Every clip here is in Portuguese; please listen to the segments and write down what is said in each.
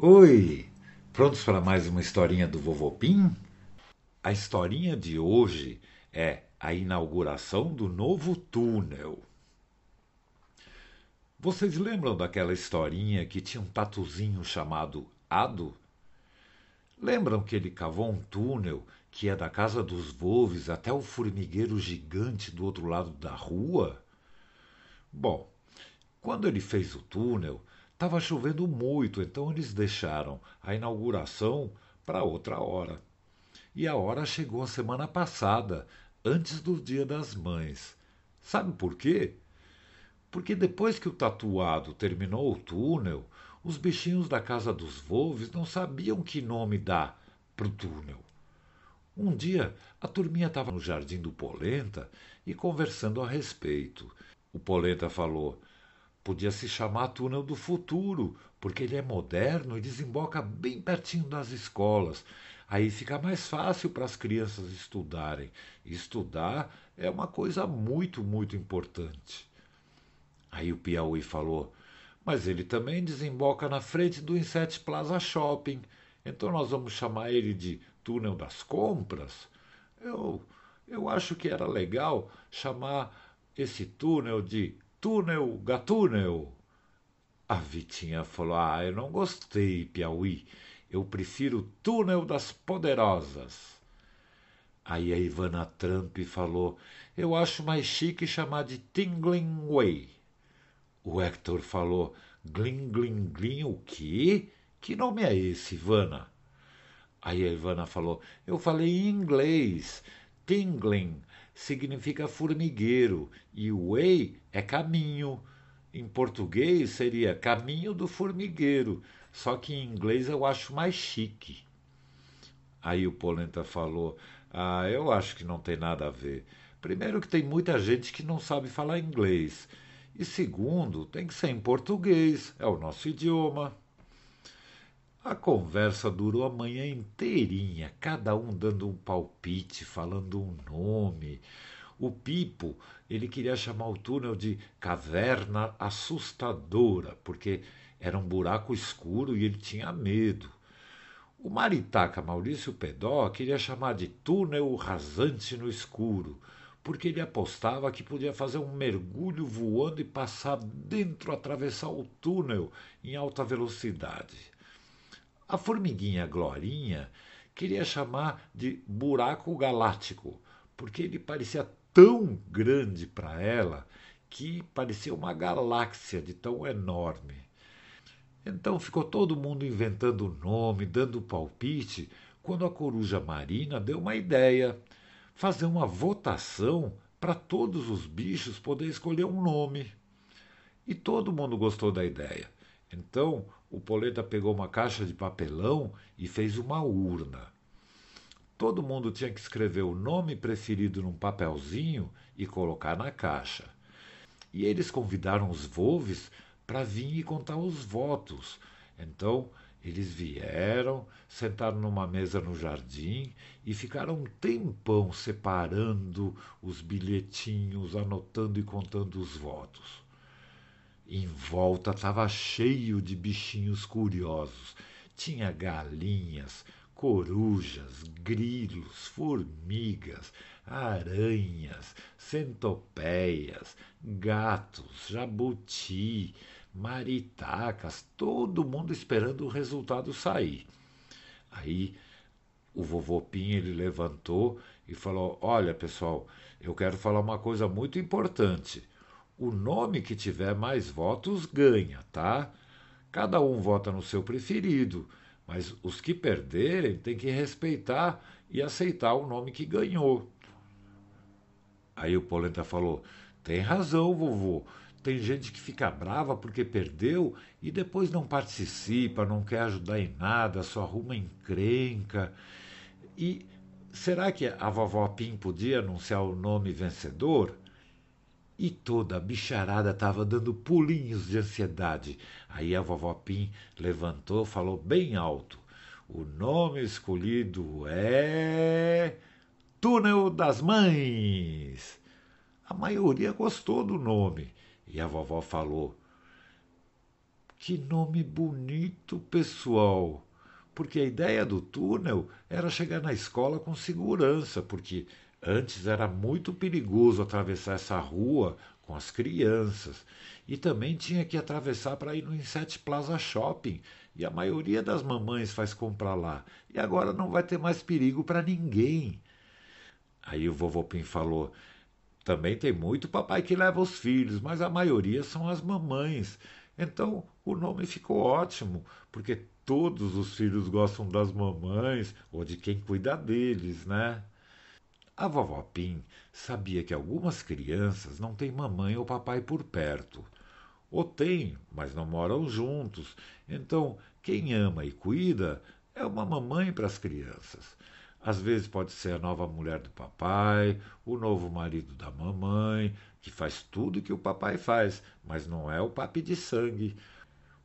Oi! Prontos para mais uma historinha do Vovô Pim? A historinha de hoje é a inauguração do novo túnel. Vocês lembram daquela historinha que tinha um tatuzinho chamado Ado? Lembram que ele cavou um túnel que ia da casa dos Volves até o formigueiro gigante do outro lado da rua? Bom, quando ele fez o túnel, estava chovendo muito, então eles deixaram a inauguração para outra hora. E a hora chegou a semana passada, antes do Dia das Mães. Sabe por quê? Porque depois que o tatuado terminou o túnel, os bichinhos da casa dos Volves não sabiam que nome dar pro túnel. Um dia, a turminha estava no jardim do Polenta e conversando a respeito. O Polenta falou: Podia se chamar Túnel do Futuro, porque ele é moderno e desemboca bem pertinho das escolas. Aí fica mais fácil para as crianças estudarem. Estudar é uma coisa muito, muito importante. Aí o Piauí falou: Mas ele também desemboca na frente do Inset Plaza Shopping. Então nós vamos chamar ele de Túnel das Compras? Eu, eu acho que era legal chamar esse túnel de Túnel Gatúnel. A Vitinha falou: Ah, eu não gostei, Piauí. Eu prefiro Túnel das Poderosas. Aí a Ivana Trump falou: Eu acho mais chique chamar de Tingling Way. O Hector falou: Gling, gling, gling, o quê? Que nome é esse, Ivana? Aí a Ivana falou: Eu falei em inglês. Tingling significa formigueiro e way é caminho. Em português seria caminho do formigueiro, só que em inglês eu acho mais chique. Aí o Polenta falou: Ah, eu acho que não tem nada a ver. Primeiro, que tem muita gente que não sabe falar inglês. E segundo, tem que ser em português, é o nosso idioma. A conversa durou a manhã inteirinha, cada um dando um palpite, falando um nome. O Pipo, ele queria chamar o túnel de caverna assustadora, porque era um buraco escuro e ele tinha medo. O maritaca Maurício Pedó queria chamar de túnel rasante no escuro, porque ele apostava que podia fazer um mergulho voando e passar dentro, atravessar o túnel em alta velocidade. A formiguinha Glorinha queria chamar de buraco galáctico, porque ele parecia tão grande para ela que parecia uma galáxia de tão enorme. Então ficou todo mundo inventando o nome, dando palpite, quando a coruja marina deu uma ideia: fazer uma votação para todos os bichos poder escolher um nome. E todo mundo gostou da ideia. Então o Polenta pegou uma caixa de papelão e fez uma urna. Todo mundo tinha que escrever o nome preferido num papelzinho e colocar na caixa. E eles convidaram os Volves para vir e contar os votos. Então, eles vieram, sentaram numa mesa no jardim e ficaram um tempão separando os bilhetinhos, anotando e contando os votos. Em volta estava cheio de bichinhos curiosos. Tinha galinhas, corujas, grilos, formigas, aranhas, centopeias, gatos, jabuti, maritacas, todo mundo esperando o resultado sair. Aí o vovô Pim ele levantou e falou: Olha, pessoal, eu quero falar uma coisa muito importante o nome que tiver mais votos ganha, tá? Cada um vota no seu preferido, mas os que perderem têm que respeitar e aceitar o nome que ganhou. Aí o Polenta falou: tem razão, vovô. Tem gente que fica brava porque perdeu e depois não participa, não quer ajudar em nada, só arruma encrenca. E será que a vovó Pim podia anunciar o nome vencedor? E toda a bicharada estava dando pulinhos de ansiedade. Aí a vovó Pim levantou, falou bem alto: O nome escolhido é. Túnel das Mães. A maioria gostou do nome. E a vovó falou: Que nome bonito, pessoal! Porque a ideia do túnel era chegar na escola com segurança, porque antes era muito perigoso atravessar essa rua com as crianças. E também tinha que atravessar para ir no Inset Plaza Shopping. E a maioria das mamães faz comprar lá. E agora não vai ter mais perigo para ninguém. Aí o vovô Pim falou: também tem muito papai que leva os filhos, mas a maioria são as mamães. Então o nome ficou ótimo, porque todos os filhos gostam das mamães ou de quem cuida deles, né? A vovó Pim sabia que algumas crianças não têm mamãe ou papai por perto. Ou têm, mas não moram juntos. Então, quem ama e cuida é uma mamãe para as crianças. Às vezes pode ser a nova mulher do papai, o novo marido da mamãe, que faz tudo que o papai faz, mas não é o papi de sangue.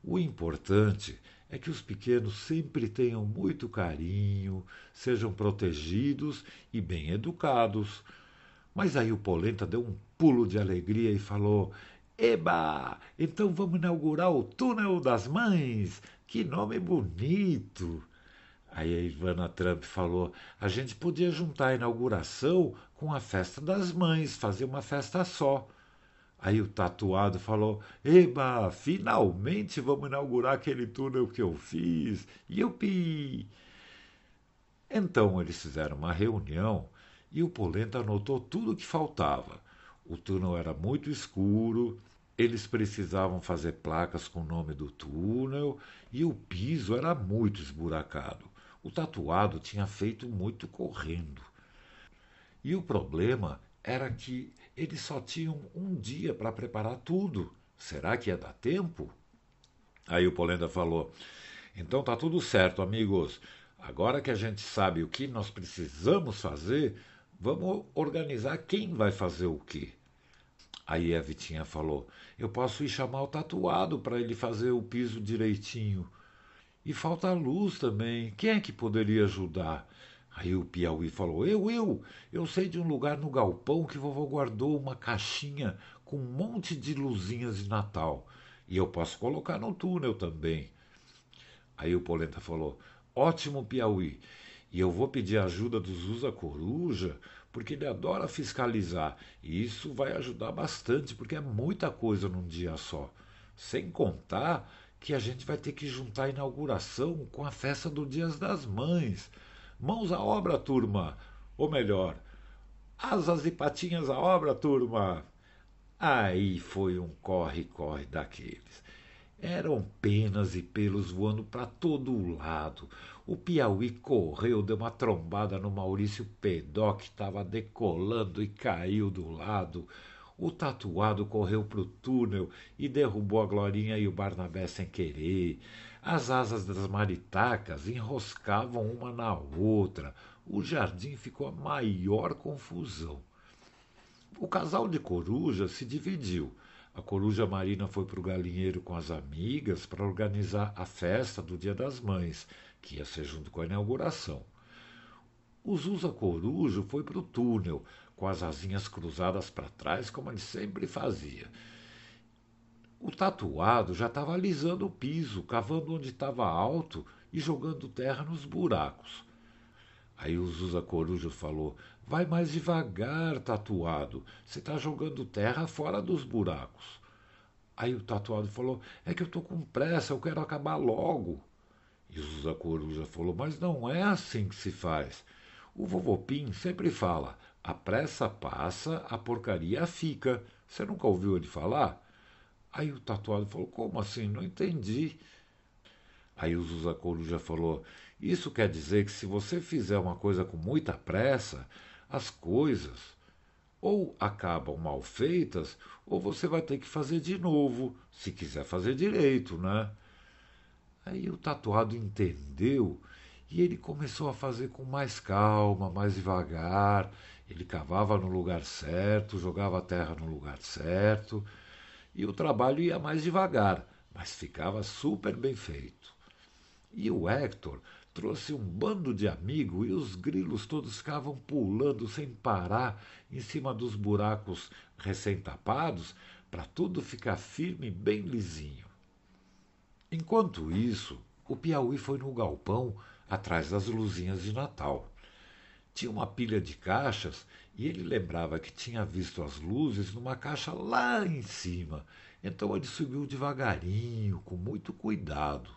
O importante é que os pequenos sempre tenham muito carinho, sejam protegidos e bem educados. Mas aí o Polenta deu um pulo de alegria e falou: Eba! Então vamos inaugurar o Túnel das Mães! Que nome bonito! Aí a Ivana Trump falou: a gente podia juntar a inauguração com a festa das mães, fazer uma festa só. Aí o tatuado falou: Eba, finalmente vamos inaugurar aquele túnel que eu fiz. Yupi! Então eles fizeram uma reunião e o Polenta anotou tudo o que faltava. O túnel era muito escuro, eles precisavam fazer placas com o nome do túnel e o piso era muito esburacado. O tatuado tinha feito muito correndo. E o problema era que eles só tinham um dia para preparar tudo. Será que ia dar tempo? Aí o Polenda falou: Então tá tudo certo, amigos. Agora que a gente sabe o que nós precisamos fazer, vamos organizar quem vai fazer o quê. Aí a Vitinha falou: Eu posso ir chamar o tatuado para ele fazer o piso direitinho. E falta luz também. Quem é que poderia ajudar? Aí o Piauí falou: Eu, eu, eu sei de um lugar no galpão que vovô guardou uma caixinha com um monte de luzinhas de Natal. E eu posso colocar no túnel também. Aí o Polenta falou: Ótimo, Piauí. E eu vou pedir ajuda do Zusa Coruja, porque ele adora fiscalizar. E isso vai ajudar bastante, porque é muita coisa num dia só. Sem contar que a gente vai ter que juntar a inauguração com a festa do Dias das Mães. Mãos à obra, turma! Ou melhor, asas e patinhas à obra, turma! Aí foi um corre-corre daqueles. Eram penas e pelos voando para todo o lado. O Piauí correu, deu uma trombada no Maurício Pedó, que estava decolando e caiu do lado. O tatuado correu para o túnel e derrubou a Glorinha e o Barnabé sem querer. As asas das maritacas enroscavam uma na outra. O jardim ficou a maior confusão. O casal de corujas se dividiu. A coruja marina foi para o galinheiro com as amigas para organizar a festa do Dia das Mães, que ia ser junto com a inauguração. O Zusa Corujo foi para o túnel, com as asinhas cruzadas para trás, como ele sempre fazia. O tatuado já estava alisando o piso, cavando onde estava alto e jogando terra nos buracos. Aí o Zusa Coruja falou: Vai mais devagar, tatuado. Você está jogando terra fora dos buracos. Aí o tatuado falou: É que eu estou com pressa, eu quero acabar logo. E o Zusa Coruja falou: Mas não é assim que se faz. O vovô Pim sempre fala: a pressa passa, a porcaria fica. Você nunca ouviu ele falar? Aí o tatuado falou: Como assim? Não entendi. Aí o Zusa Coruja falou: Isso quer dizer que se você fizer uma coisa com muita pressa, as coisas ou acabam mal feitas, ou você vai ter que fazer de novo, se quiser fazer direito, né? Aí o tatuado entendeu e ele começou a fazer com mais calma, mais devagar. Ele cavava no lugar certo, jogava a terra no lugar certo, e o trabalho ia mais devagar, mas ficava super bem feito. E o Hector trouxe um bando de amigos e os grilos todos ficavam pulando sem parar em cima dos buracos recém-tapados para tudo ficar firme e bem lisinho. Enquanto isso, o Piauí foi no galpão atrás das luzinhas de Natal. Tinha uma pilha de caixas e ele lembrava que tinha visto as luzes numa caixa lá em cima. Então ele subiu devagarinho, com muito cuidado.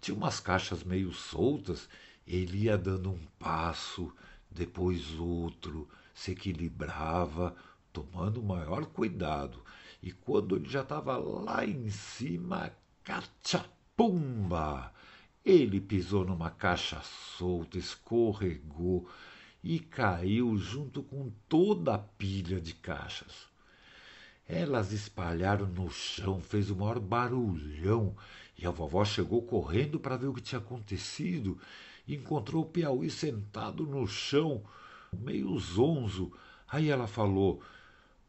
Tinha umas caixas meio soltas, ele ia dando um passo, depois outro, se equilibrava, tomando o maior cuidado. E quando ele já estava lá em cima, cachapumba! Ele pisou numa caixa solta, escorregou e caiu junto com toda a pilha de caixas. Elas espalharam no chão, fez o maior barulhão, e a vovó chegou correndo para ver o que tinha acontecido e encontrou o Piauí sentado no chão, meio zonzo. Aí ela falou: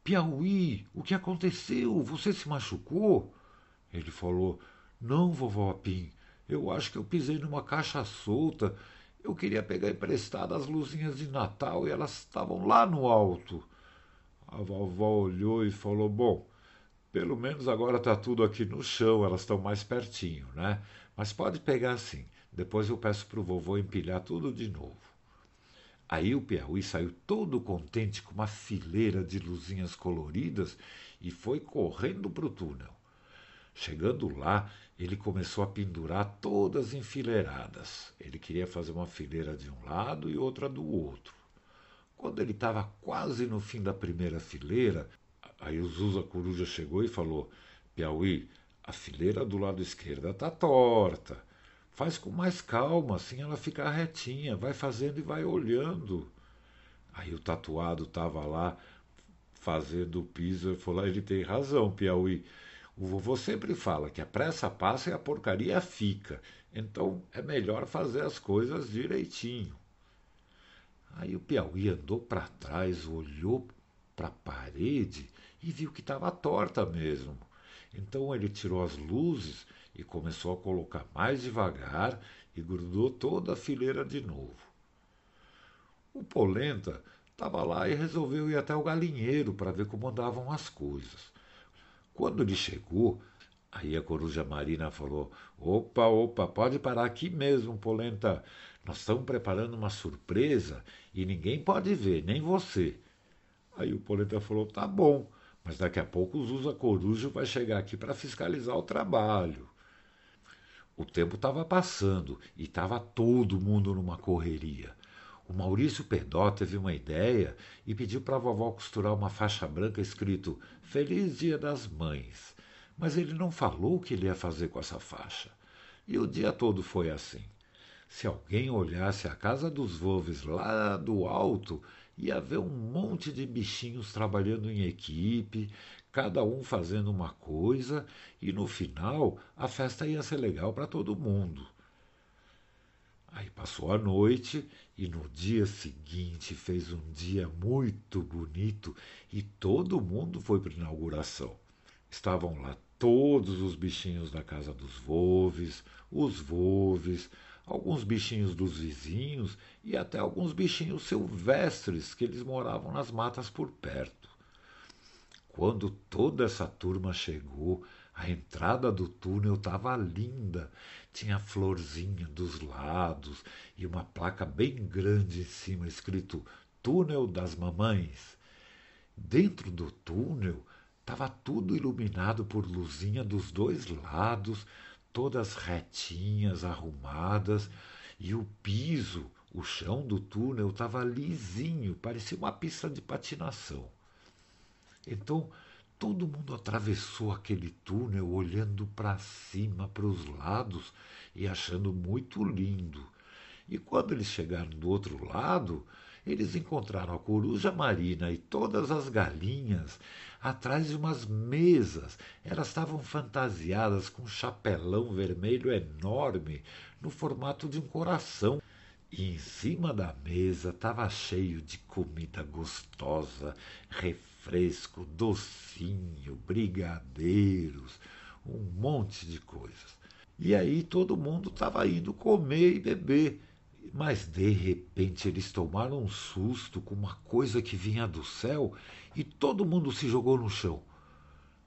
Piauí, o que aconteceu? Você se machucou? Ele falou: Não, vovó Pim, eu acho que eu pisei numa caixa solta. Eu queria pegar emprestada as luzinhas de Natal e elas estavam lá no alto. A vovó olhou e falou: Bom, pelo menos agora está tudo aqui no chão, elas estão mais pertinho, né? Mas pode pegar assim. Depois eu peço para o vovô empilhar tudo de novo. Aí o Piauí saiu todo contente com uma fileira de luzinhas coloridas e foi correndo para o túnel. Chegando lá, ele começou a pendurar todas enfileiradas. Ele queria fazer uma fileira de um lado e outra do outro. Quando ele estava quase no fim da primeira fileira, aí o Zusa Coruja chegou e falou: Piauí, a fileira do lado esquerdo está torta. Faz com mais calma, assim ela fica retinha. Vai fazendo e vai olhando. Aí o tatuado estava lá fazendo o piso e falou: ele tem razão, Piauí. O vovô sempre fala que a pressa passa e a porcaria fica. Então é melhor fazer as coisas direitinho. Aí o Piauí andou para trás, olhou para a parede e viu que estava torta mesmo. Então ele tirou as luzes e começou a colocar mais devagar e grudou toda a fileira de novo. O Polenta estava lá e resolveu ir até o galinheiro para ver como andavam as coisas. Quando ele chegou, aí a coruja marina falou: Opa, opa, pode parar aqui mesmo, Polenta. Nós estamos preparando uma surpresa e ninguém pode ver, nem você. Aí o Polenta falou: Tá bom, mas daqui a pouco o Zusa Coruja vai chegar aqui para fiscalizar o trabalho. O tempo estava passando e estava todo mundo numa correria. O Maurício Pedó teve uma ideia e pediu para a vovó costurar uma faixa branca escrito Feliz Dia das Mães. Mas ele não falou o que ele ia fazer com essa faixa. E o dia todo foi assim. Se alguém olhasse a casa dos Volves lá do alto, ia ver um monte de bichinhos trabalhando em equipe, cada um fazendo uma coisa, e no final a festa ia ser legal para todo mundo. Aí passou a noite e no dia seguinte fez um dia muito bonito e todo mundo foi para a inauguração. Estavam lá todos os bichinhos da casa dos Volves, os Volves, alguns bichinhos dos vizinhos e até alguns bichinhos silvestres que eles moravam nas matas por perto. Quando toda essa turma chegou, a entrada do túnel estava linda. Tinha florzinha dos lados e uma placa bem grande em cima escrito Túnel das Mamães. Dentro do túnel estava tudo iluminado por luzinha dos dois lados, todas retinhas, arrumadas, e o piso, o chão do túnel estava lisinho, parecia uma pista de patinação. Então, Todo mundo atravessou aquele túnel olhando para cima, para os lados e achando muito lindo. E quando eles chegaram do outro lado, eles encontraram a coruja marina e todas as galinhas atrás de umas mesas. Elas estavam fantasiadas com um chapelão vermelho enorme no formato de um coração. E em cima da mesa estava cheio de comida gostosa, refresco, docinho, brigadeiros, um monte de coisas. E aí todo mundo estava indo comer e beber. Mas de repente eles tomaram um susto com uma coisa que vinha do céu e todo mundo se jogou no chão.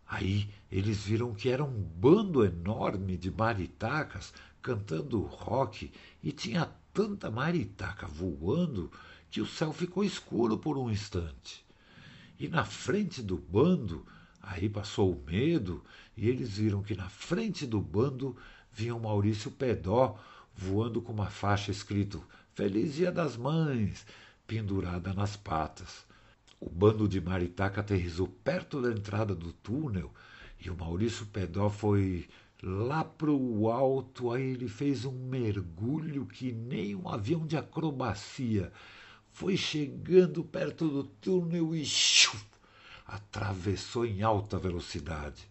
Aí eles viram que era um bando enorme de maritacas cantando rock e tinha tanta maritaca voando que o céu ficou escuro por um instante. E na frente do bando, aí passou o medo, e eles viram que na frente do bando vinha o Maurício Pedó voando com uma faixa escrito Feliz Dia das Mães, pendurada nas patas. O bando de Maritaca aterrizou perto da entrada do túnel e o Maurício Pedó foi lá pro alto, aí ele fez um mergulho que nem um avião de acrobacia foi chegando perto do túnel e xiu, atravessou em alta velocidade.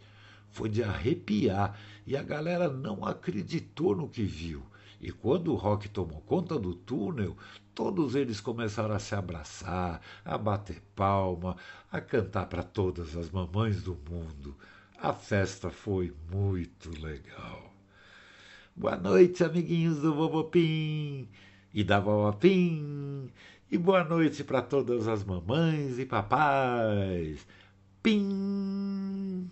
Foi de arrepiar e a galera não acreditou no que viu. E quando o rock tomou conta do túnel, todos eles começaram a se abraçar, a bater palma, a cantar para todas as mamães do mundo. A festa foi muito legal. Boa noite, amiguinhos do Bobopim e da Bobopim. E boa noite para todas as mamães e papais. Pim!